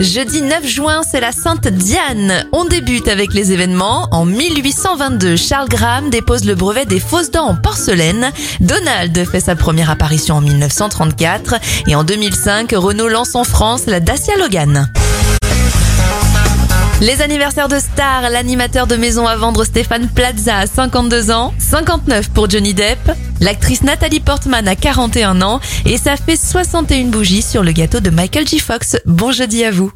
Jeudi 9 juin, c'est la Sainte Diane. On débute avec les événements. En 1822, Charles Graham dépose le brevet des fausses dents en porcelaine. Donald fait sa première apparition en 1934. Et en 2005, Renault lance en France la Dacia Logan. Les anniversaires de stars, l'animateur de Maison à vendre Stéphane Plaza a 52 ans, 59 pour Johnny Depp, l'actrice Nathalie Portman a 41 ans et ça fait 61 bougies sur le gâteau de Michael J. Fox. Bon jeudi à vous.